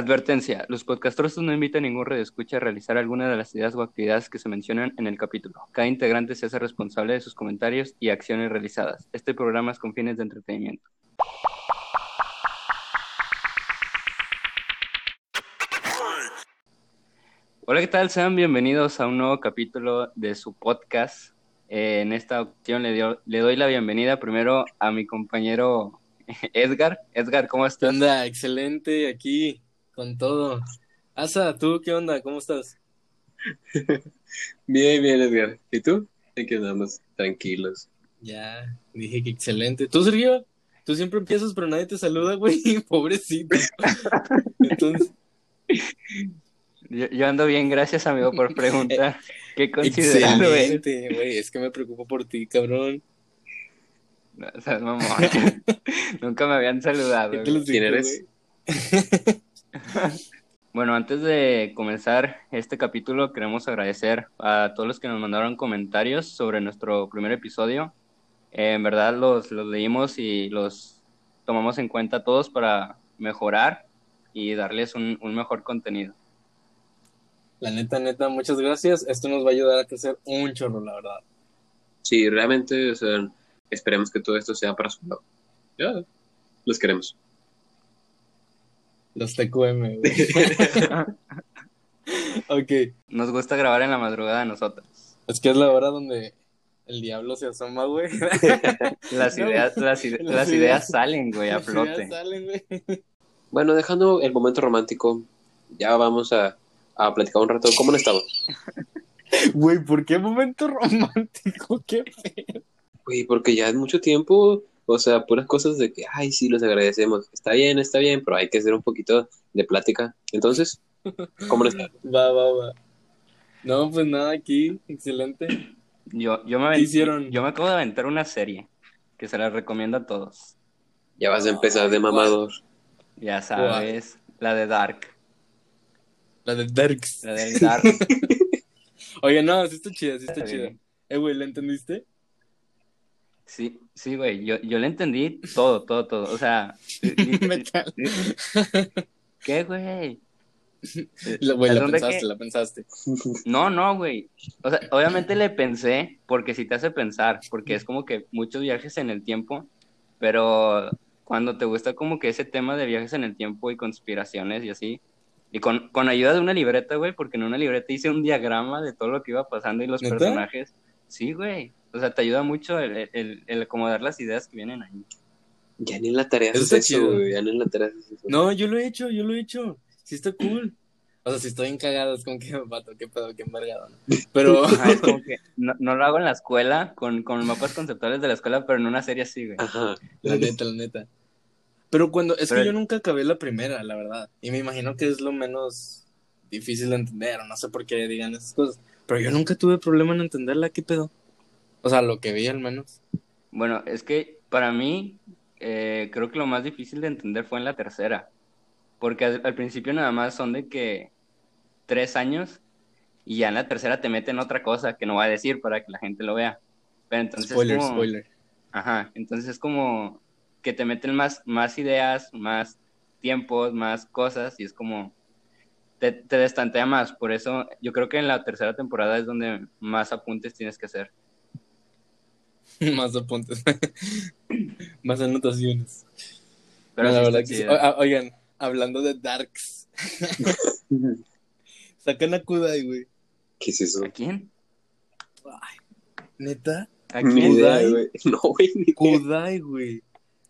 Advertencia, los podcastros no invitan a ningún redescucha a realizar alguna de las ideas o actividades que se mencionan en el capítulo. Cada integrante se hace responsable de sus comentarios y acciones realizadas. Este programa es con fines de entretenimiento. Hola, ¿qué tal? Sean bienvenidos a un nuevo capítulo de su podcast. Eh, en esta ocasión le, le doy la bienvenida primero a mi compañero Edgar. Edgar, ¿cómo ¿Qué estás? onda? Excelente, aquí, con todo. Asa, ¿tú qué onda? ¿Cómo estás? Bien, bien, Edgar. ¿Y tú? Aquí andamos tranquilos. Ya, dije que excelente. ¿Tú, Sergio? Tú siempre empiezas, pero nadie te saluda, güey. Pobrecito. Entonces, Yo, yo ando bien, gracias amigo por preguntar. Qué considerado eres. excelente, güey. Es que me preocupo por ti, cabrón. No, o sea, mamón. Nunca me habían saludado. ¿Qué te los güey. dije, ¿Quién eres? Bueno, antes de comenzar este capítulo, queremos agradecer a todos los que nos mandaron comentarios sobre nuestro primer episodio. Eh, en verdad los, los leímos y los tomamos en cuenta todos para mejorar y darles un, un mejor contenido. La neta, neta, muchas gracias. Esto nos va a ayudar a crecer un chorro, la verdad. Sí, realmente, o sea, esperemos que todo esto sea para su lado. Ya, los queremos. Los TQM, güey. Ok. Nos gusta grabar en la madrugada a nosotros. Es que es la hora donde el diablo se asoma, güey. Las No, ideas, las, ide- las las ideas- ideas salen, güey, a Las flote. ideas salen, güey. Bueno, dejando el momento romántico, ya vamos a, a platicar un rato. ¿Cómo han estado? Güey, ¿por qué momento romántico? Qué feo. Güey, porque ya es mucho tiempo, o sea, puras cosas de que, ay, sí, los agradecemos. Está bien, está bien, pero hay que hacer un poquito de plática. Entonces, ¿cómo han estado? Va, va, va. No, pues nada, aquí, excelente. Yo, yo, me ¿Qué aventé- hicieron? yo me acabo de aventar una serie que se la recomiendo a todos. Ya vas a empezar de mamador. Ya sabes, la de Dark. La de Derks. La de Dark. Oye, no, sí está chida, sí está Está chida. bien. Eh, güey, ¿la entendiste? Sí, sí, güey. Yo, yo le entendí todo, todo, todo. O sea, li- li- Metal. ¿qué, güey? La- Güey, ¿A la dónde pensaste, qué? la pensaste. No, no, güey. O sea, obviamente le pensé porque sí te hace pensar, porque es como que muchos viajes en el tiempo, pero cuando te gusta como que ese tema de viajes en el tiempo y conspiraciones y así, y con, con ayuda de una libreta, güey, porque en una libreta hice un diagrama de todo lo que iba pasando y los ¿Neta? personajes. Sí, güey. O sea, te ayuda mucho el, el, el acomodar las ideas que vienen ahí. Ya ni en la tarea Eso es está eso, güey. Ya ni en la tarea eso. No, yo lo he hecho, yo lo he hecho. Sí está cool. O sea, si estoy encagado, es como que, vato, qué pedo, qué embargado, ¿no? Pero, Ajá, es como que no, no lo hago en la escuela, con, con mapas conceptuales de la escuela, pero en una serie así, güey. Ajá. La neta, la neta. Pero cuando, es Pero- que yo nunca acabé la primera, la verdad. Y me imagino que es lo menos difícil de entender, o no sé por qué digan esas cosas. Pero yo nunca tuve problema en entenderla, ¿qué pedo? O sea, lo que vi al menos. Bueno, es que para mí eh, creo que lo más difícil de entender fue en la tercera, porque al, al principio nada más son de que tres años y ya en la tercera te meten otra cosa que no voy a decir para que la gente lo vea. Pero entonces Spoiler, como- spoiler. Ajá, entonces es como que te meten más, más ideas, más tiempos, más cosas y es como te, te destantea más. Por eso yo creo que en la tercera temporada es donde más apuntes tienes que hacer. Más apuntes. Más anotaciones. Pero No, la verdad que sí. chido. O- ah, Oigan, hablando de Darks. Sacan a Kudai, güey. ¿Qué es eso? ¿A quién? ¿Neta? ¿A quién? Kudai? güey. No, güey, ni. Kudai, güey.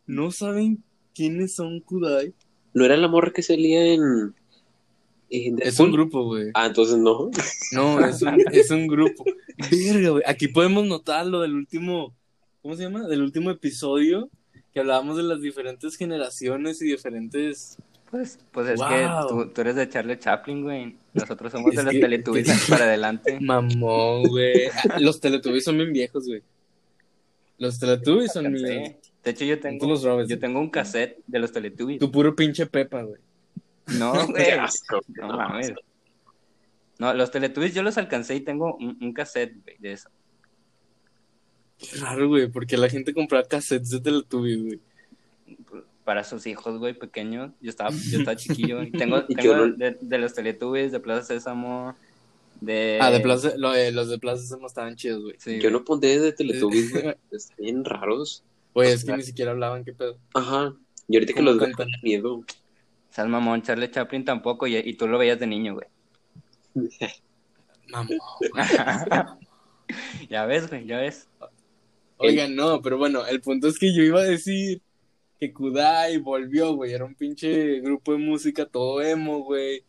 ¿No saben quiénes son Kudai? ¿No era la morra que salía en. Es un grupo, güey. Ah, entonces no. No, es un, es un grupo. Verga, güey. Aquí podemos notar lo del último. ¿Cómo se llama? Del último episodio. Que hablábamos de las diferentes generaciones y diferentes. Pues, pues es Wow. que tú, tú eres de Charlie Chaplin, güey. Nosotros somos de los que- Teletubbies para adelante. Mamón, güey. Ah, Los Teletubbies son bien viejos, güey. Los Teletubbies son Sí. míos. De hecho, yo tengo, los robes. yo tengo un cassette de los Teletubbies. Tu puro pinche Pepa, güey. No, güey. Qué asco. No mames. No, los Teletubbies yo los alcancé y tengo un, un cassette, güey, de eso. Qué raro, güey, porque la gente compraba cassettes de Teletubbies, güey. Para sus hijos, güey, pequeños. Yo estaba, yo estaba chiquillo. Y tengo, Y tengo yo no- de, de los Teletubbies, de Plaza Sésamo, de... Ah, de Plaza, lo de- los de Plaza Sésamo estaban chidos, güey. Sí, Yo güey. no pondré de Teletubbies, güey. Están bien raros. Güey, es que ni siquiera hablaban, qué pedo. Ajá. Y ahorita que ¿Cómo los veo, miedo. Sal mamón, Charlie Chaplin tampoco, y, y tú lo veías de niño, güey. Mamón. ya ves, güey, ya ves. Oigan, no, pero bueno, el punto es que yo iba a decir que Kudai volvió, güey. Era un pinche grupo de música todo emo, güey.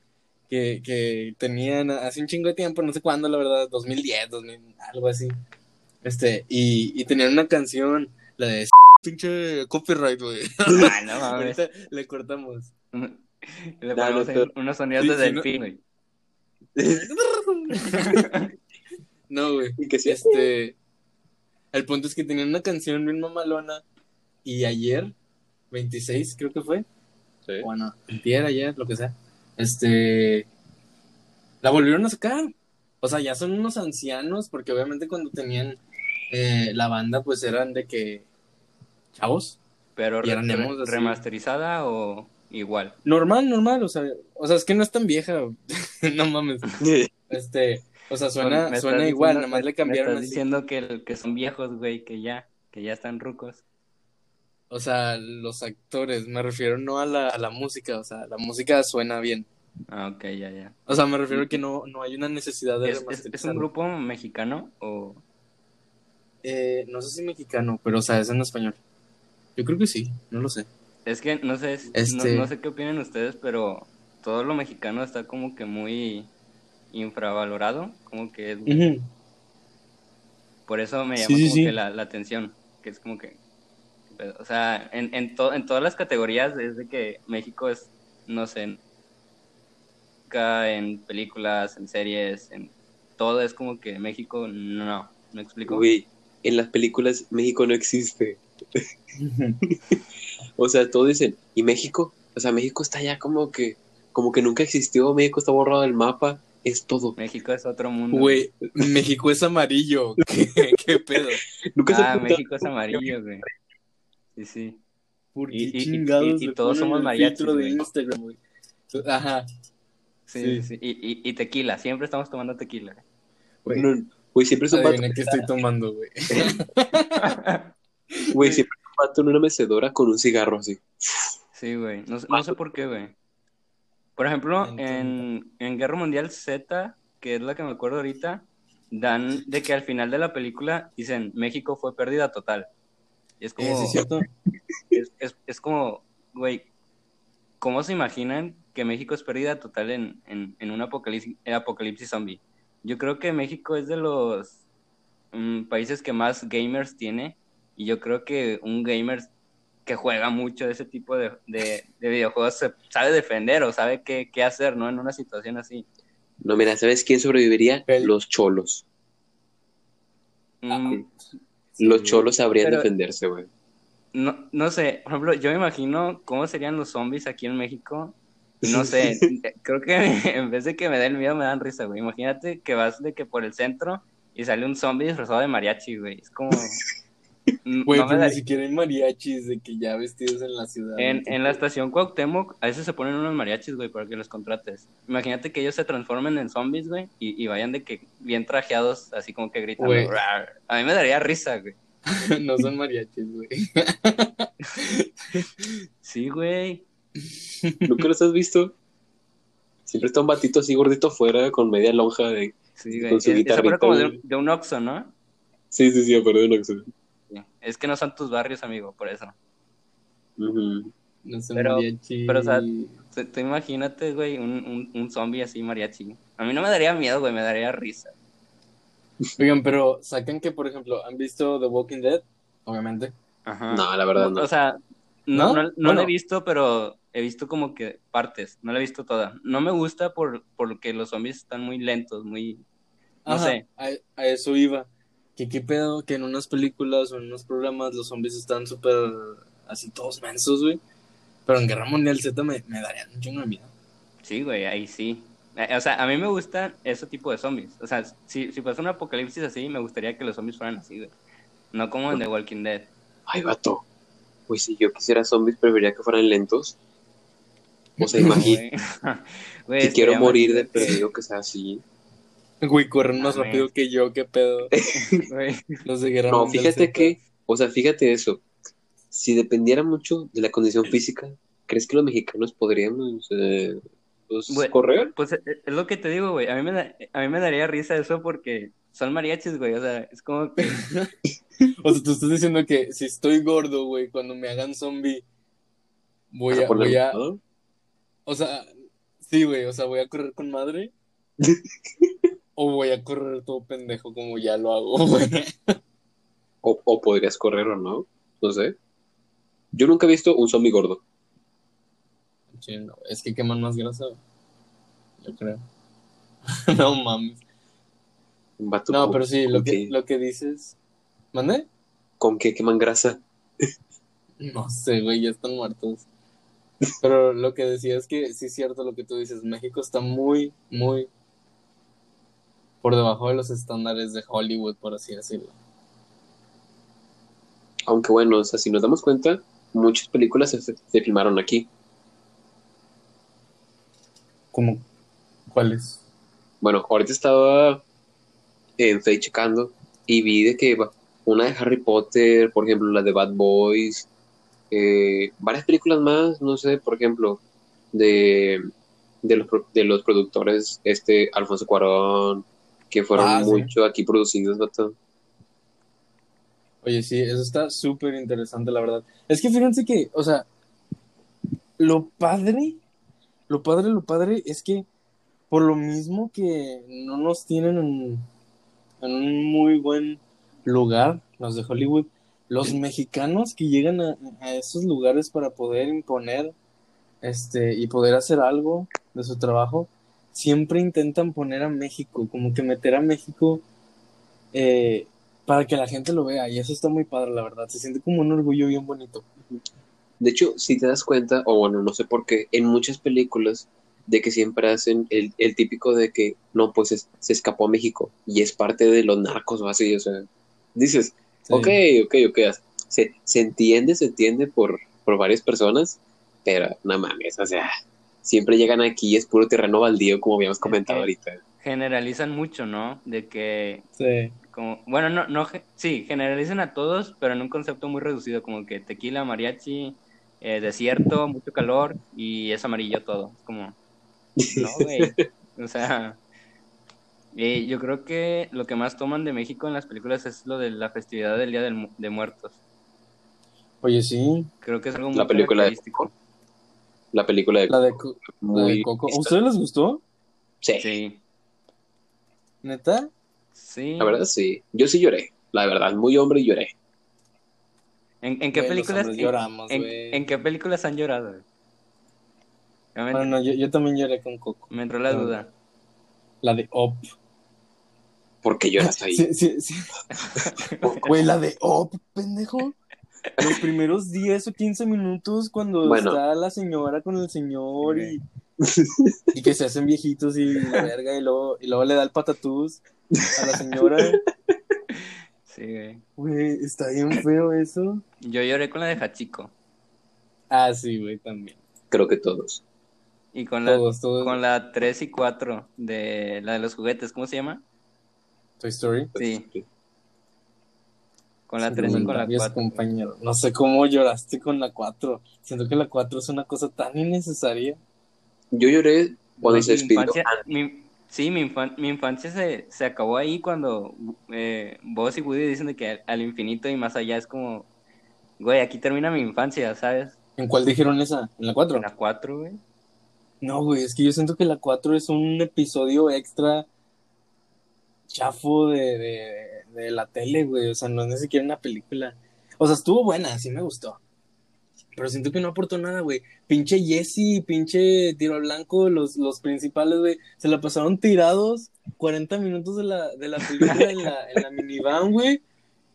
Que, que tenían hace un chingo de tiempo, no sé cuándo, la verdad, 2010, 2000, algo así. Este, y, y tenían una canción, la de pinche copyright, güey. Ay, no mames. Ahorita le cortamos. Le ponemos unos sonidos Sí, güey. No, güey. Que sí. Este. El punto es que tenían una canción bien mamalona. Y ayer, 26, creo que fue. Sí. Bueno, antier, ayer, lo que sea. Este. La volvieron a sacar. O sea, ya son unos ancianos, porque obviamente cuando tenían eh, la banda, pues eran de que. Chavos. Pero Y eran re- emos así. remasterizada o igual. Normal, normal. O sea, o sea es que no es tan vieja. no mames. Este. O sea, suena, Me suena estás igual, diciendo- nada más le me cambiaron estás así. diciendo que, el- que son viejos, güey, que ya, que ya están rucos. O sea, los actores, me refiero no a la, a la música, o sea, la música suena bien. Ah, ok, ya, ya. O sea, me refiero que no, no hay una necesidad de ¿Es, es, es un grupo mexicano o...? Eh, no sé si mexicano, pero o sea, es en español. Yo creo que sí, no lo sé. Es que no sé, no- Este- no, sé qué opinan ustedes, pero todo lo mexicano está como que muy infravalorado, como que es... Por eso me llama Sí, como sí. que la, la atención, que es como que... O sea, en, en, to- en todas las categorías es de que México es, no sé, en, en películas, en series, en todo es como que México no, ¿me explico? En las películas México no existe. O sea, todos dicen, ¿y México? O sea, México está ya como que, como que nunca existió, México está borrado del mapa, es todo. México es otro mundo. Güey, México es amarillo. ¿Qué, qué pedo? Nunca se Ah, preguntaron México es amarillo, güey. Sí, sí. ¿Por Y- qué y- y- chingados y- y le todos somos mariachis, de. Instagram, güey? Ajá. Sí, Sí. sí. Y, y, y tequila, siempre estamos tomando tequila. Güey, No, siempre es un vato, adivina qué estoy tomando, güey. güey, siempre vato en una mecedora con un cigarro así. Sí, güey. No, sé- no sé por qué, güey. Por ejemplo, en, en Guerra Mundial Z, que es la que me acuerdo ahorita, dan de que al final de la película dicen México fue pérdida total. Y es como, Eh, sí, es cierto. es, es, es como, güey, ¿cómo se imaginan que México es pérdida total en, en, en un apocalipsis, apocalipsis zombie? Yo creo que México es de los mm, países que más gamers tiene y yo creo que un gamer que juega mucho de ese tipo de, de, de videojuegos se sabe defender o sabe qué, qué hacer, ¿no? En una situación así. No, mira, ¿sabes quién sobreviviría? El- Los cholos. Mm, Los cholos sabrían Pero- defenderse, güey. No, no sé, por ejemplo, yo me imagino cómo serían los zombies aquí en México. No sé, creo que en vez de que me den miedo, me dan risa, güey. Imagínate que vas de que por el centro y sale un zombie disfrazado de mariachi, güey. Es como... n- Güey, no pues ni siquiera hay mariachis de que ya vestidos en la ciudad. en, en la estación Cuauhtémoc, a veces se ponen unos mariachis, güey, para que los contrates. Imagínate que ellos se transformen en zombies, güey, y, y vayan de que bien trajeados, así como que. "Rar". A mí me daría risa, güey. no son mariachis, güey. Sí, güey. ¿Nunca los has visto? Siempre está un batito así gordito afuera con media lonja de... Sí, güey. Con su Es- guitarrita, como de, un- de un Oxxo, ¿no? Sí, sí, sí, perdón. no sé. Sí. Es que no son tus barrios, amigo, por eso. No son Pero- mariachis. pero, o sea, Tú, tú imagínate, güey, un, un, un zombie así mariachi. A mí no me daría miedo, güey, me daría risa. Oigan, pero sacan que, por ejemplo, ¿han visto The Walking Dead? Obviamente. Ajá. No, la verdad no. O sea, no, ¿No? no, no Bueno. la he visto, pero he visto como que partes. No la he visto toda. No me gusta por porque los zombies están muy lentos, muy... No Ajá, sé. A, a eso iba. Que qué pedo que en unas películas o en unos programas los zombies están súper así todos mensos, güey. Pero en Guerra Mundial Z me, me darían un chingo de miedo. Sí, güey, ahí sí. Eh, O sea, a mí me gustan ese tipo de zombies. O sea, si, si fuese un apocalipsis así, me gustaría que los zombies fueran así, güey. No como en The Walking Dead. Ay, vato. Pues si yo quisiera zombies, preferiría que fueran lentos. O sea, imagínate, Güey, si quiero morir de perdido que sea así. Güey, corren más rápido que yo, qué pedo. Los de Guerra No, fíjate que, o sea, fíjate eso. Si dependiera mucho de la condición física, ¿crees que los mexicanos podríamos eh, pues, Güey, correr? Pues eh, es lo que te digo, güey. A mí me da- a mí me daría risa eso porque son mariachis, güey. O sea, es como que O sea, tú estás diciendo que si estoy gordo, güey, cuando me hagan zombie, voy a, ¿Vas poner voy a, o sea, sí, güey, o sea, voy a correr con madre. o voy a correr todo pendejo como ya lo hago, güey. O, o podrías correr o no, no sé. Yo nunca he visto un zombie gordo. Sí, no, es que queman más grasa, yo creo. no mames. No, pero sí, lo que, lo que dices. ¿Mande? ¿Con qué queman grasa? No sé, güey, ya están muertos. Pero lo que decía es que sí es cierto lo que tú dices. México está muy, muy por debajo de los estándares de Hollywood, por así decirlo. Aunque bueno, o sea, si nos damos cuenta, muchas películas se, se filmaron aquí. ¿Cómo? ¿Cuáles? Bueno, ahorita estaba en Face checando y vi de que una de Harry Potter, por ejemplo, la de Bad Boys, eh, varias películas más, no sé, por ejemplo, de, de, los, de los productores, este, Alfonso Cuarón, que fueron Ah, sí. mucho aquí producidos, vato. Oye, sí, eso está súper interesante, la verdad. Es que fíjense que, o sea, lo padre, lo padre, lo padre es que por lo mismo que no nos tienen en, en un muy buen lugar, los de Hollywood, los mexicanos que llegan a, a esos lugares para poder imponer este y poder hacer algo de su trabajo, siempre intentan poner a México, como que meter a México eh, para que la gente lo vea, y eso está muy padre, la verdad. Se siente como un orgullo bien bonito. De hecho, si te das cuenta, o bueno, no sé por qué, en muchas películas de que siempre hacen el, el típico de que no, pues es- se escapó a México y es parte de los narcos o así, o sea, dices, Sí. ok, ok, ok, se, se entiende, se entiende por, por varias personas, pero no mames, o sea, siempre llegan aquí y es puro terreno baldío, como habíamos comentado que- ahorita. generalizan mucho, ¿no? De que Sí. como bueno, no no sí, generalizan a todos, pero en un concepto muy reducido como que tequila, mariachi, eh, desierto, mucho calor y es amarillo todo. Es como no, güey. O sea, eh, yo creo que lo que más toman de México en las películas es lo de la festividad del Día del Mu- de Muertos. Oye, sí. Creo que es algo muy La película característico. La película de La de, Co- la de muy... Coco. ¿A ustedes les gustó? Sí, Sí, ¿Neta? sí. la verdad sí, yo sí lloré, la verdad, muy hombre y lloré. ¿En, en qué películas en- lloramos, en, qué películas han llorado? Me, Bueno, no, yo, yo también lloré con Coco. me entró la no. duda. La de Op. ¿Por qué lloras ahí? Sí, sí, sí. Güey, la de Op, pendejo. Los primeros 10 o 15 minutos cuando Bueno. está la señora con el señor y, y que se hacen viejitos y la verga y luego, y luego le da el patatús a la señora. Sí, güey. Güey, está bien feo eso. Yo lloré con la de Hachiko Ah, sí, güey, también. Creo que todos. y con la Todos, todos. con la 3 y 4 de la de los juguetes, ¿cómo se llama? Toy Story. Sí. Con la 3 y con la Comentarios, 4. compañero. No sé cómo lloraste con la 4. Siento que la 4 es una cosa tan innecesaria. Yo lloré cuando se Mi despidió. infancia, mi- sí, mi, infan- mi infancia se, se acabó ahí cuando eh, Buzz y Woody dicen de que al, al infinito y más allá es como, güey, aquí termina mi infancia, ¿sabes? ¿En cuál dijeron esa? ¿En la 4? En la 4, güey. No, güey, es que yo siento que la 4 es un episodio extra chafo de, de, de la tele, güey. O sea, no es ni siquiera una película. O sea, estuvo buena, sí me gustó. Pero siento que no aportó nada, güey. Pinche Jesse, pinche Tiro al Blanco, los, los principales, güey, se la pasaron tirados 40 minutos de la, de la película en la, en la minivan, güey.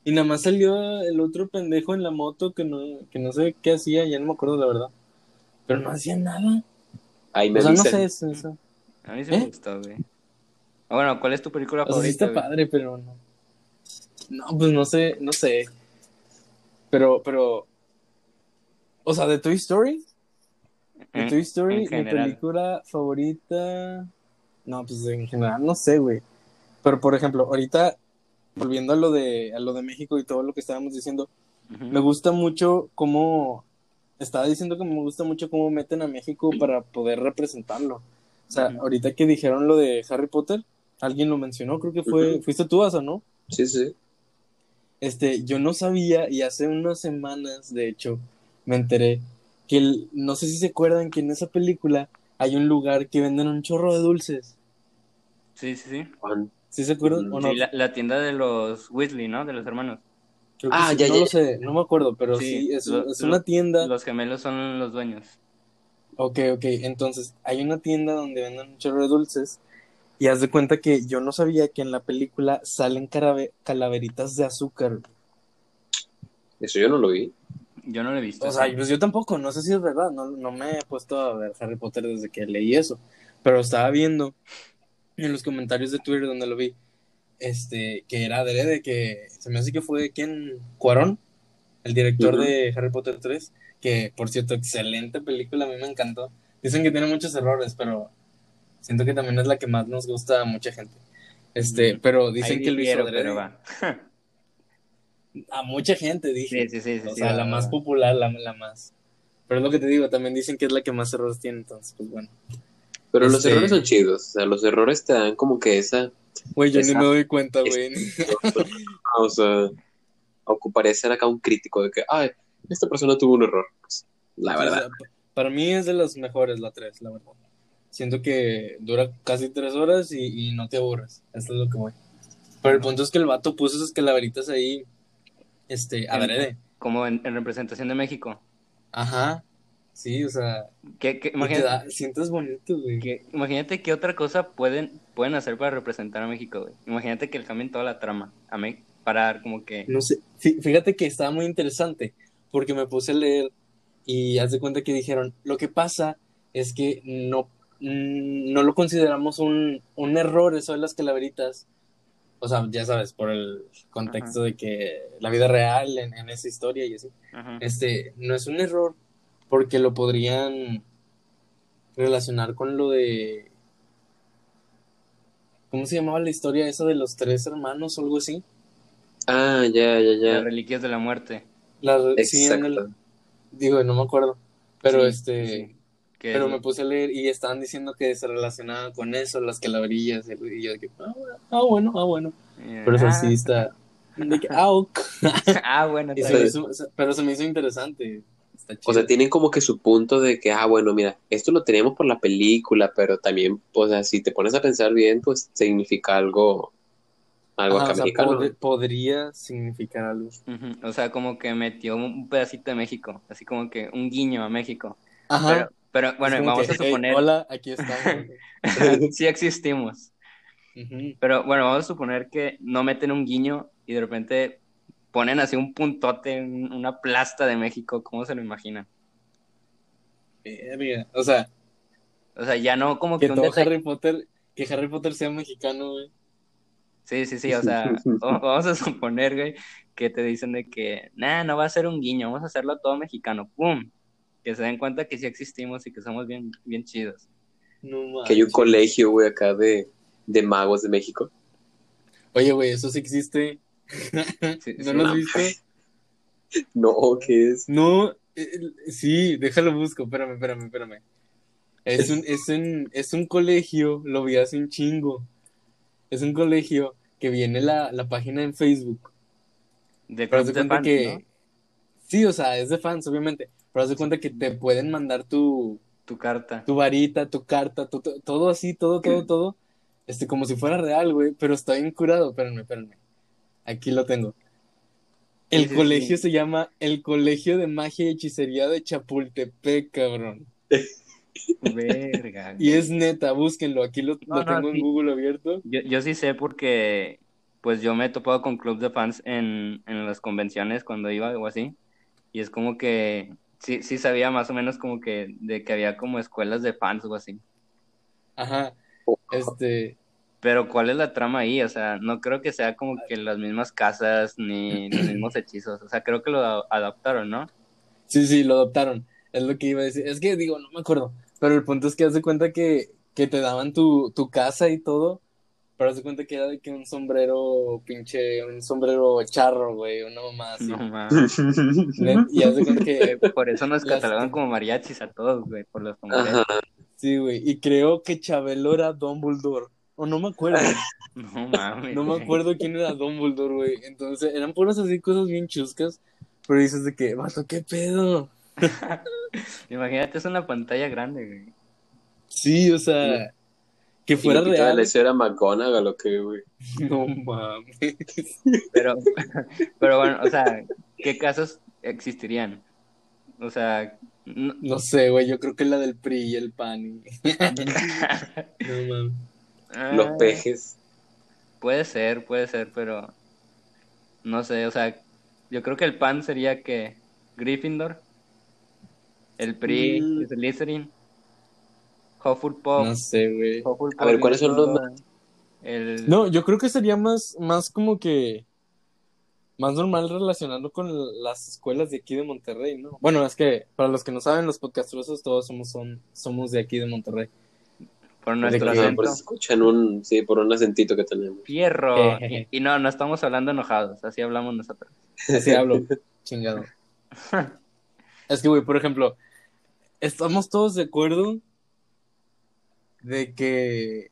Y nada más salió el otro pendejo en la moto que no, que no sé qué hacía, ya no me acuerdo la verdad. Pero no hacía nada. Ahí me O sea, no sé eso. eso. A mí sí ¿Eh? me gustó, güey. Ah, bueno, ¿cuál es tu película O sea, sí favorita? está güey? padre, pero no. No, pues no sé, no sé. Pero, pero, O sea, de Toy Story. De Toy Story, mi película favorita. No, pues en general, no sé, güey. Pero por ejemplo, ahorita, volviendo a lo de, a lo de México y todo lo que estábamos diciendo, me gusta mucho cómo. Estaba diciendo que me gusta mucho cómo meten a México para poder representarlo. O sea, ahorita que dijeron lo de Harry Potter, alguien lo mencionó, creo que fue, fuiste tú, Asa, ¿no? Sí, sí. Este, yo no sabía y hace unas semanas, de hecho, me enteré que el- no sé si se acuerdan que en esa película hay un lugar que venden un chorro de dulces. Sí, sí, sí. ¿Sí se acuerdan Mm, o no? Sí, la, la tienda de los Weasley, ¿no? De los hermanos. Creo Ah, sí, ya, no ya, lo sé, no me acuerdo, pero sí, Sí, es, lo- es una tienda. Los gemelos son los dueños. Ok, ok, entonces hay una tienda donde venden un chorro de dulces y haz de cuenta que yo no sabía que en la película salen calaveritas de azúcar. Eso yo no lo vi. Yo no lo he visto. O sea, pues yo tampoco, no sé si es verdad, no, no me he puesto a ver Harry Potter desde que leí eso, pero estaba viendo en los comentarios de Twitter donde lo vi, este, que era adrede, que se me hace que fue, ¿quién? Cuarón, el director de Harry Potter 3, que por cierto, excelente película, a mí me encantó. Dicen que tiene muchos errores, pero siento que también es la que más nos gusta a mucha gente. Este, pero dicen Ahí que adrede. pero va. A mucha gente, dije. Sí, sí, sí. sí, O sí, sea, va, la va, más popular, la, la más. Pero es lo que te digo, también dicen que es la que más errores tiene, entonces, pues bueno. Pero los Este- errores son chidos. O sea, los errores te dan como que esa. Güey, yo ni me doy cuenta, güey. O sea, ocuparía ser acá un crítico de que, ay, esta persona tuvo un error. Pues, la O verdad. sea, para mí es de las mejores la 3, la verdad. Siento que dura casi 3 horas y, y no te aburres. Esto es lo que voy. Pero el punto es que el vato puso esas calaveritas ahí, este, adrede. Como en, en representación de México. Ajá. Sí, o sea, ¿Qué, te da- sientes bonito, güey. que- imagínate qué otra cosa pueden, pueden hacer para representar a México, güey. Imagínate que le cambien toda la trama a Me- para dar como que... No sé, fí- fíjate que estaba muy interesante porque me puse a leer y haz de cuenta que dijeron, lo que pasa es que no, mm, no lo consideramos un, un error eso de las calaveritas. O sea, ya sabes, por el contexto de que la vida real en, en esa historia y así. Ajá. Este, no es un error porque lo podrían relacionar con lo de... ¿Cómo se llamaba la historia esa de los tres hermanos o algo así? Ah, ya, ya, Las ya. reliquias de la muerte. La, sí, en el- Exacto. Digo, no me acuerdo. Pero Sí, este. sí. Que Pero me puse a leer y estaban diciendo que se relacionaba con eso, las calaverillas. Y yo dije, ah, bueno, ah, bueno, ah, bueno. eh, Pero eso ah, sí está. de que, ah, ok. ah, bueno, Y está se me bien. hizo- pero se me hizo interesante. Está chido. O sea, tienen como que su punto de que, ah, bueno, mira, esto lo teníamos por la película, pero también, o sea, si te pones a pensar bien, pues significa algo, algo Ajá, acá o sea, mexicano. pod- podría significar algo. Ujú, O sea, como que metió un pedacito de México, así como que un guiño a México. Ajá. Pero, pero bueno, vamos que, a "Hey, suponer, hola, aquí estamos. sí existimos. Pero bueno, vamos a suponer que no meten un guiño y de repente ponen así un puntote, un- una plasta de México, ¿cómo se lo imaginan? Verga. O sea, O sea, ya no como que que un todo. Harry Potter, que Harry Potter sea mexicano, güey. Sí, sí, sí, o sea, vamos a suponer, güey, que te dicen de que, nah, no va a ser un guiño, vamos a hacerlo todo mexicano, ¡pum! Que se den cuenta que sí existimos y que somos bien, bien chidos. No Que hay un colegio, güey, acá de, de magos de México. Oye, güey, eso sí existe. Sí, ¿No sí. lo has visto? No, ¿qué es? No, eh, sí, déjalo busco, espérame, espérame, espérame. Es un, es un, es un colegio, lo vi hace un chingo. Es un colegio que viene la, la página en Facebook. De Pero de cuenta que. ¿no? Sí, o sea, es de fans, obviamente. Pero haz de cuenta que te pueden mandar tu, Tu carta. tu varita, tu carta, tu- tu- todo así, todo, todo, todo. Este, como si fuera real, güey. Pero está bien curado. Espérame, espérame. Aquí lo tengo. El Sí, sí, colegio sí. se llama el Colegio de Magia y Hechicería de Chapultepec, cabrón. Verga. Y es neta, búsquenlo. Aquí lo, No, lo no, tengo en. Google abierto. Yo, yo sí sé porque, pues yo me he topado con clubs de fans en, en las convenciones cuando iba o así. Y es como que, sí, sí sabía más o menos como que, de que había como escuelas de fans o así. Ajá. Este, Pero ¿cuál es la trama ahí? O sea, no creo que sea como que las mismas casas ni los mismos hechizos. O sea, creo que lo adaptaron, ¿no? Sí, sí, lo adoptaron. Es lo que iba a decir. Es que digo, no me acuerdo. Pero el punto es que haz de cuenta que, que te daban tu, tu casa y todo. Pero de cuenta que era de que un sombrero, pinche, un sombrero charro, güey, una mamá así. No mames. Y haz de cuenta que, Por eso nos Las- catalogan como mariachis a todos, güey, por los sombreros. Ajá. sí, güey. Y creo que Chabelo era Dumbledore. O no me acuerdo. No mames. No me acuerdo quién era Dumbledore, güey. Entonces, eran puras así cosas bien chuscas. Pero dices de que, vato, ¿qué pedo? Imagínate, es una pantalla grande, güey. Sí, o sea, que fuera y real. la escena McGonagall o qué, güey. No mames. Pero, pero bueno, o sea, ¿qué casos existirían? O sea, no- No sé, güey, yo creo que la del PRI y el PAN. y- No mames. Los Ah, pejes. Puede ser, puede ser, pero no sé, o sea, yo creo que el PAN sería que Gryffindor, el PRI, Mm. Slytherin, Hufflepuff, No sé, güey. A ver, ¿cuáles son los El... No, yo creo que sería más, más como que. Más normal relacionarlo con las escuelas de aquí de Monterrey, ¿no? Bueno, es que para los que no saben, los podcastrosos todos somos, son, somos de aquí de Monterrey. por nuestro que- acento. por escuchan un, sí, por un acentito que tenemos. Fierro. Y, y no, no estamos hablando enojados, así hablamos nosotros. Así hablo, chingado. Es que, güey, por ejemplo, estamos todos de acuerdo de que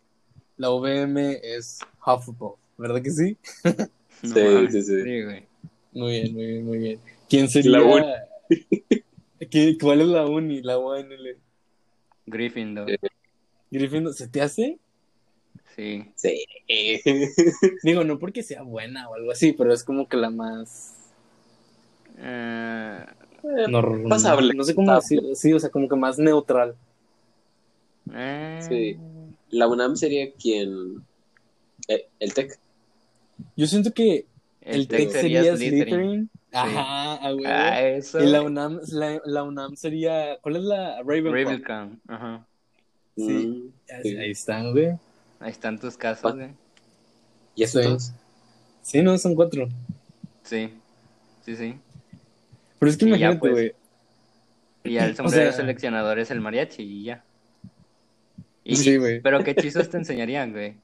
la UVM es Hufflepuff, ¿verdad que sí? No Sí, sí, sí. güey. Muy bien, muy bien, muy bien. ¿Quién sería? La uni. ¿Qué- ¿Cuál es la uni? La UNL. Gryffindor. Eh. Gryffindor, ¿se te hace? Sí. Sí. Digo, no porque sea buena o algo así, pero es como que la más Eh, normal. Pasable. No sé cómo decirlo, sí, o sea, como que más neutral. Eh, Sí. La UNAM sería quien. eh, el TEC. Yo siento que El, el TEC TEC sería Slytherin. Ajá, a huevo. Ah, eso. Y la UNAM, la, la UNAM sería. ¿Cuál es la Ravenclaw? Ravenclaw. Ajá. Sí. Mm, Ahí, sí. ahí están, güey. Ahí están tus casos, Pa- güey. ¿Y eso Sí. todos? Sí, no, son cuatro. Sí. Sí, sí. Pero es que Y ya, imagínate, pues. güey. Y ya el O sombrero sea- seleccionador es el mariachi y ya. Y- Sí, güey. Pero qué hechizos te enseñarían, güey.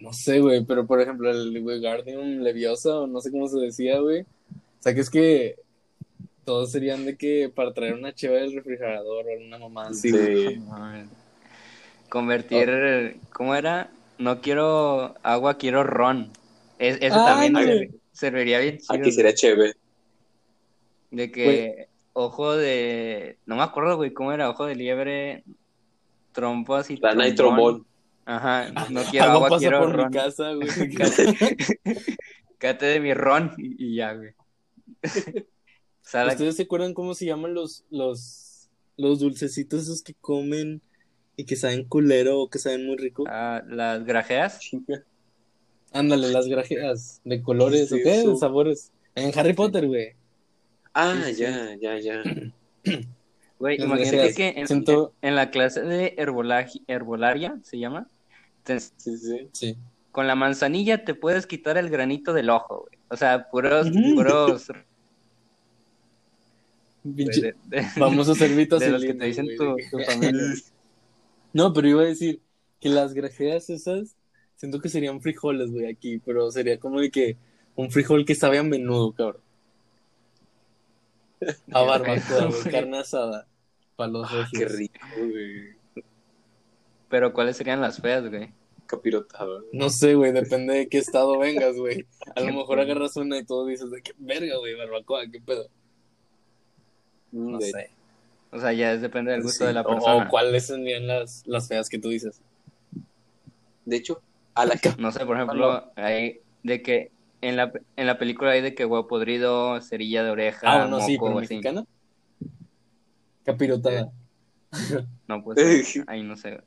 No sé, güey, pero por ejemplo, el Guardium Leviosa, o no sé cómo se decía, güey. O sea, que es que todos serían de que para traer una cheva del refrigerador o una mamá así. güey. Sí. Mames. Convertir, ¿cómo era? No quiero agua, quiero ron. Es- eso Ah, también serviría bien chido. Aquí sería chévere. De que ojo de, no me acuerdo, güey, cómo era, ojo de liebre, trompas y Rana y trombón. Ajá, no quiero Agua quiero por ron. mi casa, güey. Cate de mi ron y, y ya, güey. O sea, la- ¿Ustedes se acuerdan cómo se llaman los, los, los dulcecitos esos que comen y que saben culero o que saben muy rico? ah, las grajeas. Ándale, las grajeas de colores, Sí, ¿o qué? eso. De sabores. En Harry Potter, güey. Ah, Sí, sí. ya, ya, ya. Güey, imagínate que en, Siento- en la clase de herbolaria, ¿se llama? Te- Sí, sí. Sí. con la manzanilla te puedes quitar el granito del ojo, güey. O sea, puros, puros Pinche- de, de- Vamos a hacer de los que te dicen güey, tu familia. No, pero iba a decir que las grajeas esas, siento que serían frijoles, güey, aquí, pero sería como de que un frijol que sabe a menudo, cabrón. A barbacoa, güey, carne asada, para los Ah, qué rico, güey. Pero ¿cuáles serían las feas, güey? Capirotado. No sé, güey, depende de qué estado vengas, güey. A lo mejor agarras una y todo dices de qué verga, güey, barbacoa, qué pedo. Mm, No de- sé. O sea, ya es depende del gusto Sí, de la o- persona. O, cuáles serían las, las feas que tú dices. De hecho, a la No sé, por ejemplo, hay de que en la, en la película hay de que huevo podrido, cerilla de oreja, Ah, no, sí, pero así. mexicana. Capirotada. No, pues ahí no sé.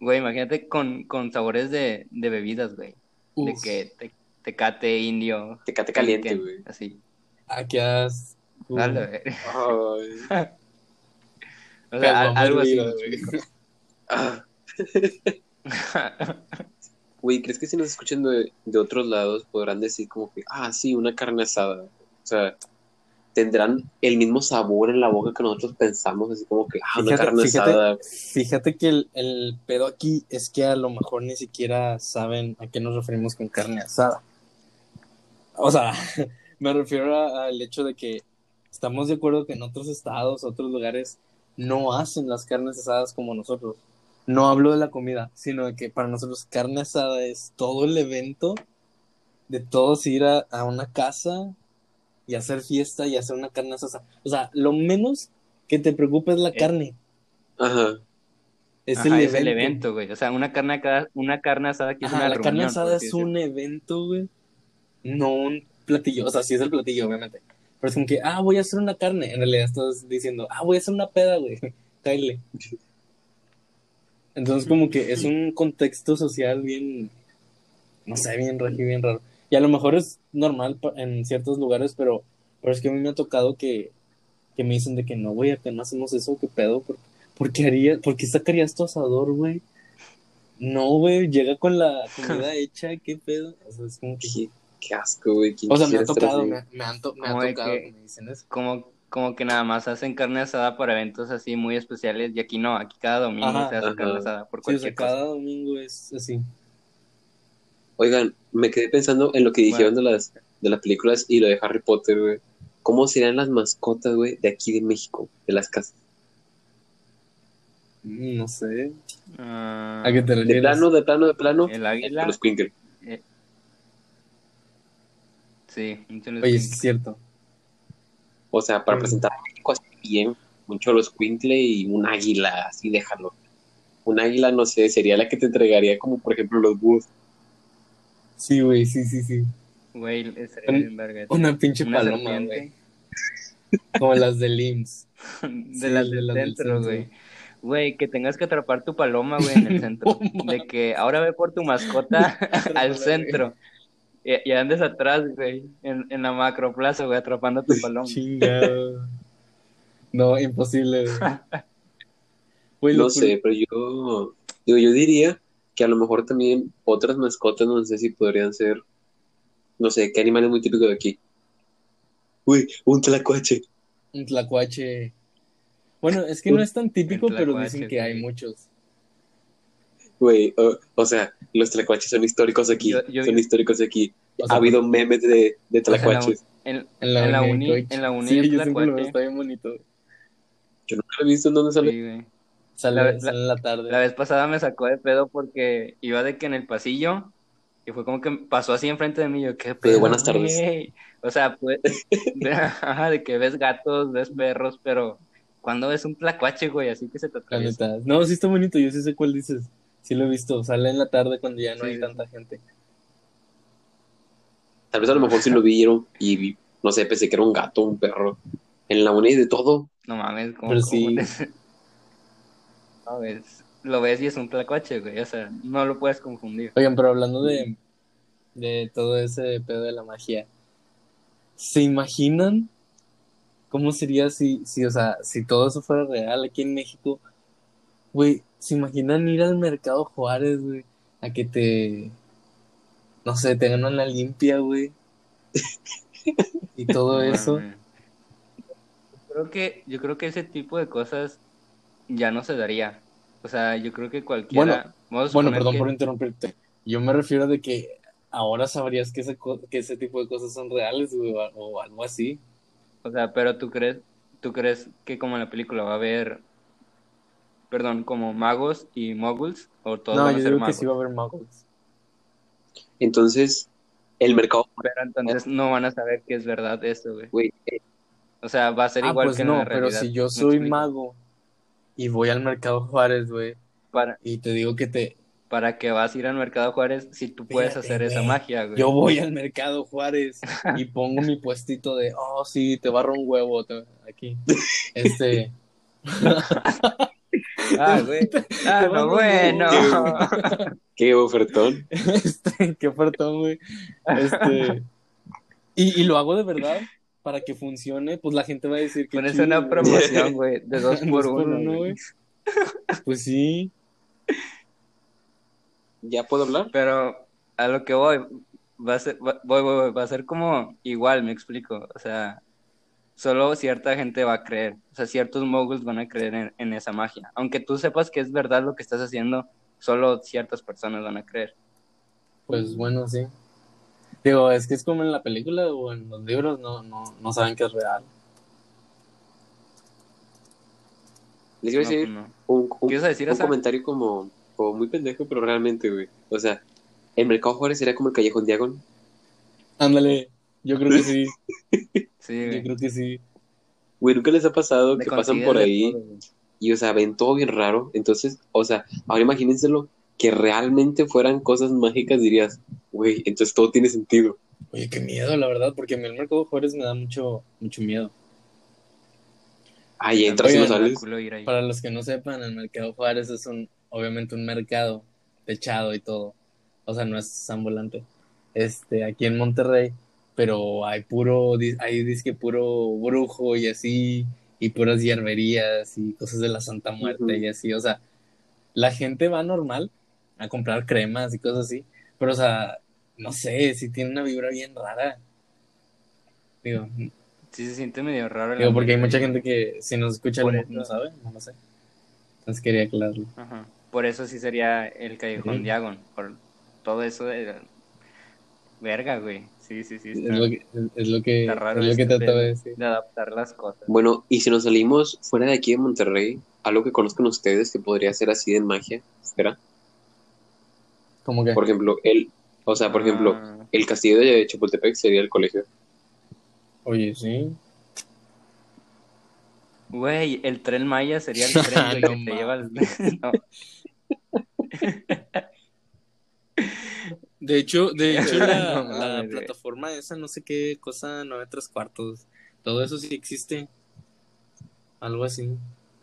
Güey, imagínate con, con sabores de, de bebidas, güey. De que te, tecate, indio, Tecate caliente, güey. así. Aquí has... uh, Dale, güey. Ay. O sea, algo así. güey. ¿crees que si nos escuchan de, de otros lados podrán decir como que, ah, sí, una carne asada? O sea, tendrán el mismo sabor en la boca que nosotros pensamos, así como que, ah, una carne fíjate- asada. Fíjate que el, el pedo aquí es que a lo mejor ni siquiera saben a qué nos referimos con carne asada. O sea, me refiero al hecho de que estamos de acuerdo que en otros estados, otros lugares, no hacen las carnes asadas como nosotros. No hablo de la comida, sino de que para nosotros carne asada es todo el evento de todos ir a, a una casa y hacer fiesta y hacer una carne asada. O sea, lo menos que te preocupa es la Eh, carne. Ajá. Es, Ajá, el, es evento. el evento, güey. O sea, una carne, acá- una carne asada que es Ajá, una la carne reunión, asada por es un evento, güey. No un platillo. O sea, sí es el platillo, obviamente. Pero es como que, ah, voy a hacer una carne. En realidad estás diciendo, ah, voy a hacer una peda, güey. Cáile. Entonces, como que es un contexto social bien, no sé, bien raro, bien raro. Y a lo mejor es normal pa- en ciertos lugares, pero, pero es que a mí me ha tocado que, que me dicen de que no, güey, acá no hacemos eso, qué pedo. ¿Por, por qué haría, por qué sacarías tu asador, güey? No, güey, llega con la comida hecha, qué pedo. O sea, es como que... Qué, qué asco, güey. ¿quién O sea, me ha tocado, me, me han, to- me ha tocado que- que me dicen eso. Como, como que nada más hacen carne asada para eventos así muy especiales y aquí no, aquí cada domingo Ajá. se hace Ajá. carne asada por Sí, o sea, cualquier cosa. cada domingo es así. Oigan, me quedé pensando en lo que dijeron de las de las películas y lo de Harry Potter, güey. ¿Cómo serían las mascotas, güey, de aquí de México, de las casas? Mm, No sé. Ah, ¿A qué te De plano, de plano, de plano, el águila. los Quinkle. eh, sí, Oye, es cierto. O sea, para Mm. presentar a México así bien, mucho los Quinkle y un águila, así déjalo. Un águila, no sé, sería la que te entregaría como, por ejemplo, los búhos. Sí, güey, sí, sí, sí. Güey, estaría Un- bien verga. Una pinche Una paloma, güey. Como las de LIMS. De Sí, las de del las del centro, güey. Güey, que tengas que atrapar tu paloma, güey, en el centro. De que ahora ve por tu mascota al centro. Y, y andes atrás, güey, en, en la macroplaza, güey, atrapando a tu paloma. Chingado. No, imposible, güey. No sé, pero yo, digo, yo diría que a lo mejor también otras mascotas, no sé si podrían ser, no sé, qué animal es muy típico de aquí. Uy, un tlacuache. Un tlacuache. Bueno, es que no es tan típico, pero dicen que hay muchos. Güey, o, o sea, los tlacuaches son históricos aquí, Yo- yo- son históricos aquí. O sea, ha habido memes de, de tlacuaches. En, En la, en la uni, en la uni Sí, el yo siempre lo veo, tlacuache. está bien bonito. Yo nunca lo he visto en dónde sale. Sí, güey. Sale, La- la- sale en la tarde. La vez pasada me sacó de pedo porque iba de que en el pasillo y fue como que pasó así enfrente de mí. Yo, ¿qué pedo? buenas tardes. güey?" O sea, pues, de, ajá, de que ves gatos, ves perros, pero cuando ves un tlacuache, güey, así que se te La atraviesa. No, sí está bonito, yo sí sé cuál dices. Sí lo he visto, sale en la tarde cuando ya no Sí, hay sí, tanta gente. Tal vez a lo mejor sí lo vieron y no sé, pensé que era un gato, un perro. En la uni de todo. No mames, ¿cómo, Pero cómo sí. te- No, ves, lo ves y es un tlacuache, güey, o sea, no lo puedes confundir. Oigan, pero hablando de, de todo ese pedo de la magia, ¿se imaginan cómo sería si, si, o sea, si todo eso fuera real aquí en México? Güey, ¿se imaginan ir al mercado Juárez, güey? A que te, no sé, te ganan la limpia, güey. Y todo eso. Yo creo que, yo creo que ese tipo de cosas ya no se daría. O sea, yo creo que cualquiera. Bueno, suponer perdón que- por interrumpirte. Yo me refiero de que ahora sabrías que ese, co- que ese tipo de cosas son reales, güey, o, o algo así. O sea, pero tú crees, tú crees que como en la película va a haber, perdón, como magos y moguls, o todos no, van yo a ser digo magos. que sí va a haber magos. Entonces, el mercado, Pero entonces no van a saber que es verdad esto, güey. güey, eh, O sea, va a ser Ah, igual pues que en no, la pero realidad. si yo ¿Me soy mago y voy al mercado Juárez, güey, Para, y te digo que te... para que vas a ir al Mercado Juárez si tú puedes Fíjate, hacer esa güey. magia, güey. Yo voy al mercado Juárez y pongo mi puestito de, oh, sí, te barro un huevo te- aquí. Este... Ah, güey. Ah, no, bueno. qué ofertón. Este, qué ofertón, güey. Este, y, y lo hago de verdad para que funcione, pues la gente va a decir que Pones chido, una promoción, güey, de dos por Dos por uno, güey. Pues sí. ¿Ya puedo hablar? Pero a lo que voy, va a ser, va, voy, voy, voy, va a ser como igual, me explico. O sea, solo cierta gente va a creer. O sea, ciertos moguls van a creer en, en esa magia. Aunque tú sepas que es verdad lo que estás haciendo, solo ciertas personas van a creer. Pues bueno, sí. Digo, es que es como en la película o en los libros, no, no, no saben que es real. Les iba a decir no. un, un- ¿Qué ibas a decir, un Asa? comentario como, como muy pendejo, pero realmente, güey. O sea, el Mercado Juárez sería como el Callejón Diagon. Ándale, yo creo que sí, Sí, yo güey. creo que sí. Güey, ¿nunca les ha pasado Le que pasan por ahí todo, y, o sea, ven todo bien raro? Entonces, o sea, ahora imagínenselo que realmente fueran cosas mágicas, dirías, güey, entonces todo tiene sentido. Oye, qué miedo, la verdad, porque a mí el Mercado Juárez me da mucho, mucho miedo. Ahí entras y no sales. Me. Para los que no sepan, el Mercado Juárez es un, obviamente un mercado techado y todo. O sea, no es ambulante. Este, aquí en Monterrey, pero hay puro, hay disque puro brujo y así, y puras hierberías y cosas de la Santa Muerte y así. O sea, la gente va normal a comprar cremas y cosas así, pero o sea, no sé, si tiene una vibra bien rara. Digo, Sí se siente medio raro. digo porque hay mucha gente que si nos escucha no, no sabe, no lo sé. Entonces quería aclararlo. Ajá. Por eso sí sería el Callejón Ujú. Diagon. Por todo eso de... Verga, güey. Sí, sí, sí. Es Está, lo que, es lo que, está raro es lo que este trataba de decir. de adaptar las cosas. Bueno, y si nos salimos fuera de aquí de Monterrey, algo que conozcan ustedes que podría ser así de magia, ¿será? Como que, Por ejemplo, el, o sea, por ejemplo, Ah, el castillo de Chapultepec sería el colegio. oye, sí. Güey, el tren Maya sería el tren que te lleva al... No, De hecho, de hecho la, No plataforma esa, no sé qué cosa, nueve tres cuartos, todo eso sí existe. Algo así.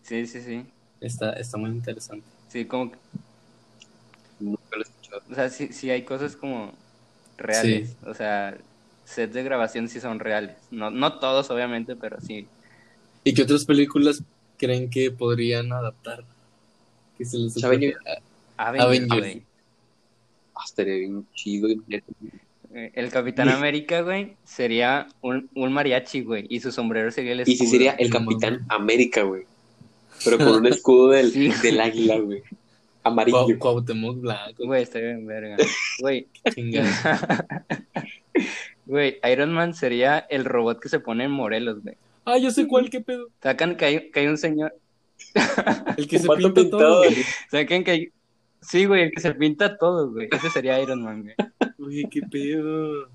Sí, sí, sí. Está, está muy interesante. Sí, como... que- Nunca lo he escuchado. O sea, sí, sí hay cosas como reales. O sea, sets de grabación sí son reales. No, no todos, obviamente, pero sí. ¿Y qué otras películas creen que podrían adaptar? Que se les? Avengers. Avengers, Avengers. güey. Estaría bien chido. Eh, El Capitán América, güey, sería un, un mariachi, güey, y su sombrero sería el Y si escudo. sería el Capitán América, güey. Pero con un escudo del, Sí. del águila, güey. Amarillo. Cuauhtémoc Blanco. Güey, está bien verga. Güey, chingada. güey, Iron Man sería el robot que se pone en Morelos, güey. Ah, yo sé cuál, qué pedo. Sacan que hay, que hay un señor, El que se pinta todo. pintado. sacan que hay... Sí, güey, el que se pinta todo, güey. Ese sería Iron Man, güey. Oye, qué pedo.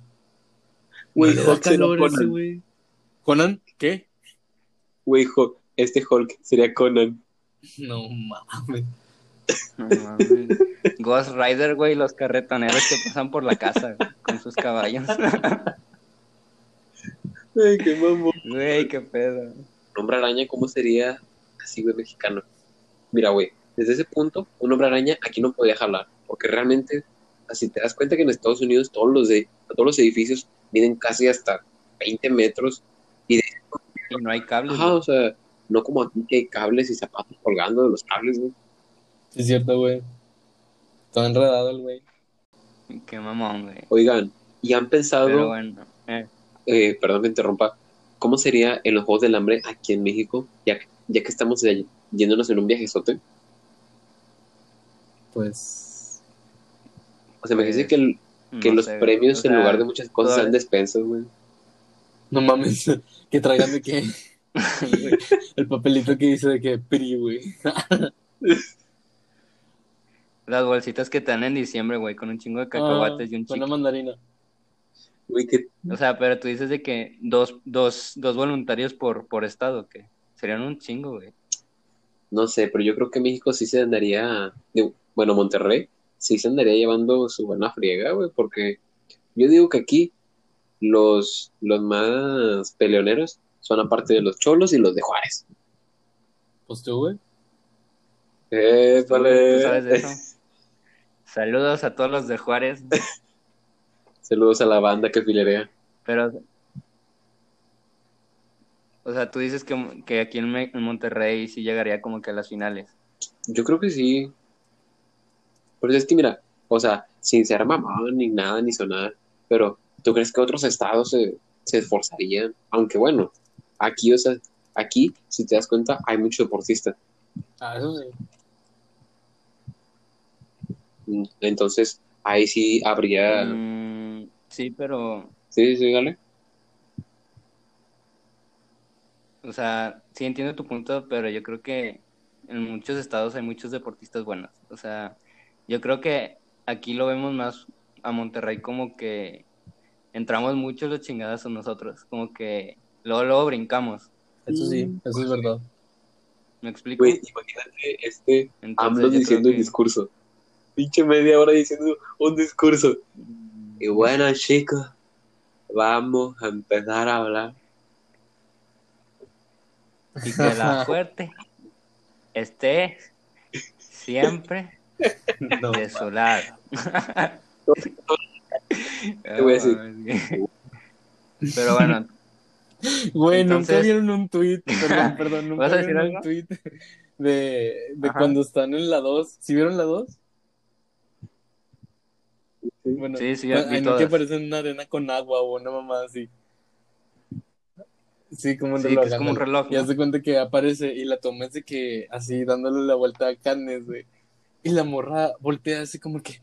Güey, No Hulk sería calor ese, Conan. güey. ¿Conan? ¿Qué? Güey, Hulk- este Hulk sería Conan. No mames. No mames. Ghost Rider, güey, los carretoneros que pasan por la casa güey, con sus caballos. Ay, qué mamón. Güey, qué pedo. Hombre araña, ¿cómo sería así, güey, mexicano? Mira, güey, desde ese punto, un hombre araña aquí no podía jalar. Porque realmente, así te das cuenta que en Estados Unidos todos los, de, todos los edificios miden casi hasta 20 metros. Y no hay cables. Ajá, o sea, no como aquí que hay cables y zapatos colgando de los cables, güey. Sí, es cierto, güey. Todo enredado el güey. Qué mamón, güey. Oigan, ¿y han pensado, Pero bueno. eh, eh, perdón que interrumpa, cómo sería en los Juegos del Hambre aquí en México, ya, que- ya que estamos de- yéndonos en un viajezote? Pues. O sea, me dice que, el- que no los sé, premios O en lugar de muchas cosas sean despensas, güey. No mames. que traigan de qué. el papelito que dice de que PRI, güey. Las bolsitas que te dan en diciembre, güey, con un chingo de cacahuates y un Ah, Con una chico. mandarina. Güey, que O sea, pero tú dices de que dos, dos, dos voluntarios por, por estado, que serían un chingo, güey. No sé, pero yo creo que México sí se andaría, bueno, Monterrey sí se andaría llevando su buena friega, güey, porque yo digo que aquí los, los más peleoneros son aparte de los cholos y los de Juárez. Pues tú, güey. Eh, ¿Tú, tú sabes de eso? Saludos a todos los de Juárez, Saludos a la banda que filerea. pero... O sea, tú dices que, que aquí en, Me- en Monterrey sí llegaría como que a las finales. Yo creo que sí. Pero es que mira, o sea, sin ser mamón ni nada, ni sonar, pero ¿tú crees que otros estados se, se esforzarían? Aunque bueno, aquí, o sea, aquí, si te das cuenta, hay mucho deportista. Ah, eso sí. Entonces, ahí sí habría... Mm, sí, pero, Sí, sí, dale. O sea, sí entiendo tu punto, pero yo creo que en muchos estados hay muchos deportistas buenos. O sea, yo creo que aquí lo vemos más a Monterrey como que entramos mucho los chingadas a nosotros, como que luego, luego brincamos. Eso sí, eso es verdad. ¿Me explico? Güey, imagínate este Entonces, diciendo un que- discurso. Pinche media hora diciendo un discurso. Y bueno, chicos, vamos a empezar a hablar. Y que la fuerte esté siempre No. de su lado. Te voy a decir. Pero bueno, Güey, nunca Entonces- vieron un tweet, perdón, perdón, nunca ¿Vas a decir vieron algo? un tweet de, de Ajá. cuando están en la 2. ¿Sí vieron la 2? Bueno, Sí, sí, cu- vi no, que todas. aparece en una arena con agua o una mamá así. Sí, como un Sí, reloj. que es como un ándale. reloj, Y de cuenta que aparece y la toma de que así dándole la vuelta a Cannes, güey. Y la morra voltea así como que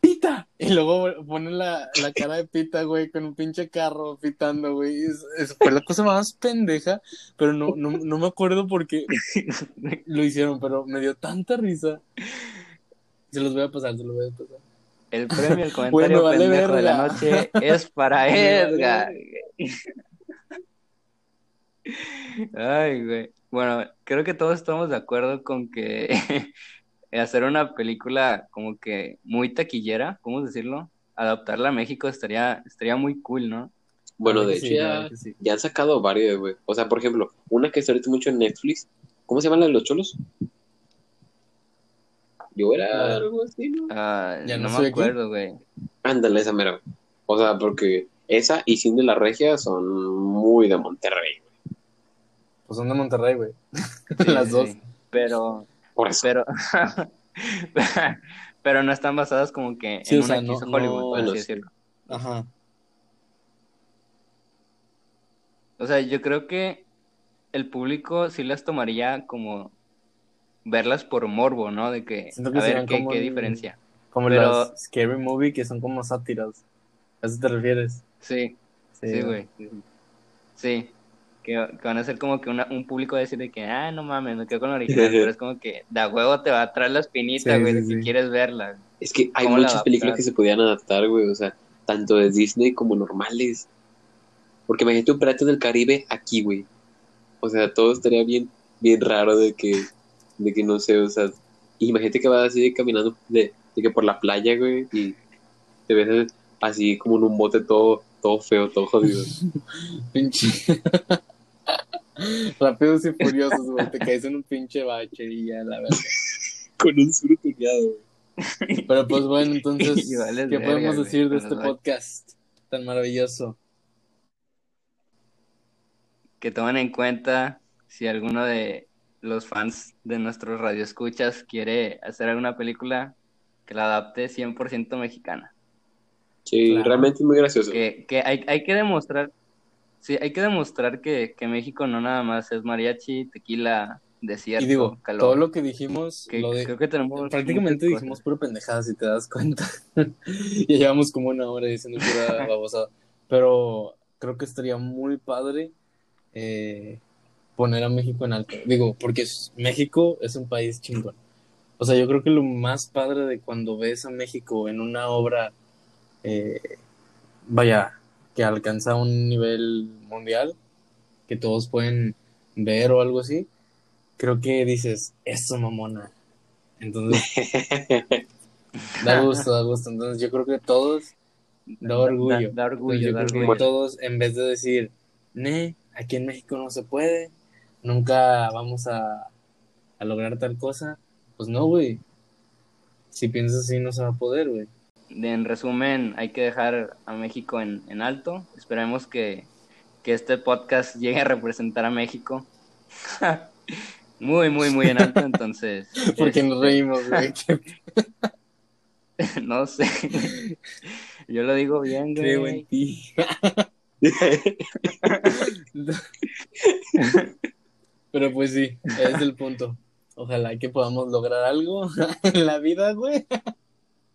¡Pita! Y luego pone la, la cara de Pita, güey, con un pinche carro pitando, güey. Es, es- fue la cosa más pendeja, pero no, no, no me acuerdo por qué lo hicieron, pero me dio tanta risa. Se los voy a pasar, se los voy a pasar. El premio al comentario vale pendejo de la noche es para Edgar. Ay, güey. Bueno, creo que todos estamos de acuerdo con que hacer una película como que muy taquillera, ¿cómo decirlo? Adaptarla a México estaría, estaría muy cool, ¿no? Bueno, de hecho sí, ya, sí. han sacado varios, güey. O sea, por ejemplo, una que está ahorita mucho en Netflix. ¿Cómo se llama la de los cholos? Yo era Ah. algo así, ¿no? Ah, Ya no, no me acuerdo, güey. Ándale, esa mera. O sea, porque esa y Cine de la Regia son muy de Monterrey. Pues son de Monterrey, güey. Sí, Las dos. sí. Pero, Por eso. pero, pero no están basadas como que Sí, en o sea, una que no- hizo Hollywood, no- por así sí. decirlo. Ajá. O sea, yo creo que el público sí las tomaría como verlas por morbo, ¿no? De que, Siento que a ver qué, como qué diferencia. Como Pero- las Scary Movie, que son como sátiras. ¿A eso te refieres? Sí, sí, güey. Sí, sí. Sí, que, que van a ser como que una, un público va a decir de que, ah, no mames, me quedo con la original, pero es como que de a huevo te va a traer la espinita, Sí, güey, sí. quieres verla. Es que hay ¿Cómo la muchas películas que se podían adaptar, güey. O sea, tanto de Disney como normales. Porque imagínate un Piratas del Caribe aquí, güey. O sea, todo estaría bien, bien raro de que, de que no sé, o sea, imagínate que vas así caminando de, de que por la playa, güey, y te ves así como en un bote todo, todo feo, todo jodido. Rápidos y furiosos, güey. Te caes en un pinche bache y ya, la verdad. Con un sur tuneado, güey. Pero pues bueno, entonces, Y vales ¿qué verga, podemos güey, decir de este podcast tan maravilloso? que tomen en cuenta si alguno de los fans de nuestros radioescuchas quiere hacer alguna película que la adapte 100% mexicana. Sí, Claro. realmente es muy gracioso. Que, que hay, hay que demostrar, sí, hay que demostrar que, que México no nada más es mariachi, tequila, desierto, Y digo, calor. todo lo que dijimos, que lo de- creo que tenemos prácticamente dijimos pura pendejada, si te das cuenta. ya llevamos como una hora diciendo pura babosada. Pero creo que estaría muy padre eh, poner a México en alto. Digo, porque México es un país chingón. O sea, yo creo que lo más padre de cuando ves a México en una obra, eh, vaya, que alcanza un nivel mundial, que todos pueden ver o algo así, creo que dices, eso mamona. Entonces, da gusto, da gusto. Entonces, yo creo que todos, da orgullo. Da, da orgullo, Entonces, yo da creo que todos, en vez de decir, ne, aquí en México no se puede, nunca vamos a, a lograr tal cosa, pues no, güey. Si piensas así, no se va a poder, güey. En resumen, hay que dejar a México en, en alto. Esperemos que, que este podcast llegue a representar a México. muy, muy, muy en alto. Entonces, Porque nos este, reímos, güey. no sé. Yo lo digo bien, Creo en güey. ti. Pero pues sí, es el punto. Ojalá que podamos lograr algo en la vida, güey.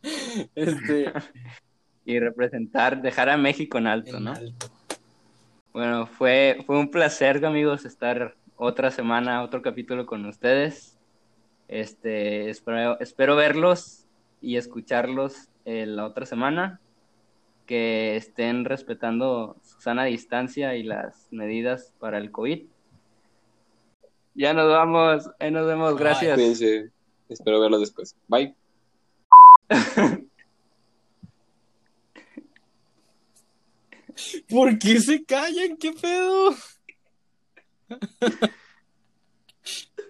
Este. Y representar, dejar a México en alto, en ¿no? alto. Bueno, fue, fue un placer, amigos, estar otra semana, otro capítulo con ustedes. Este, espero, espero verlos y escucharlos eh, la otra semana. Que estén respetando su sana distancia y las medidas para el COVID. Ya nos vamos, ahí nos vemos, gracias. Cuídense. Espero verlos después. Bye. ¿Por qué se callan? ¿Qué pedo?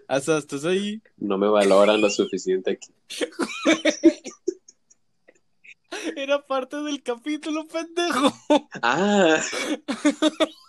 Hasta estás ahí. No me valoran lo suficiente aquí. Era parte del capítulo, pendejo. Ah.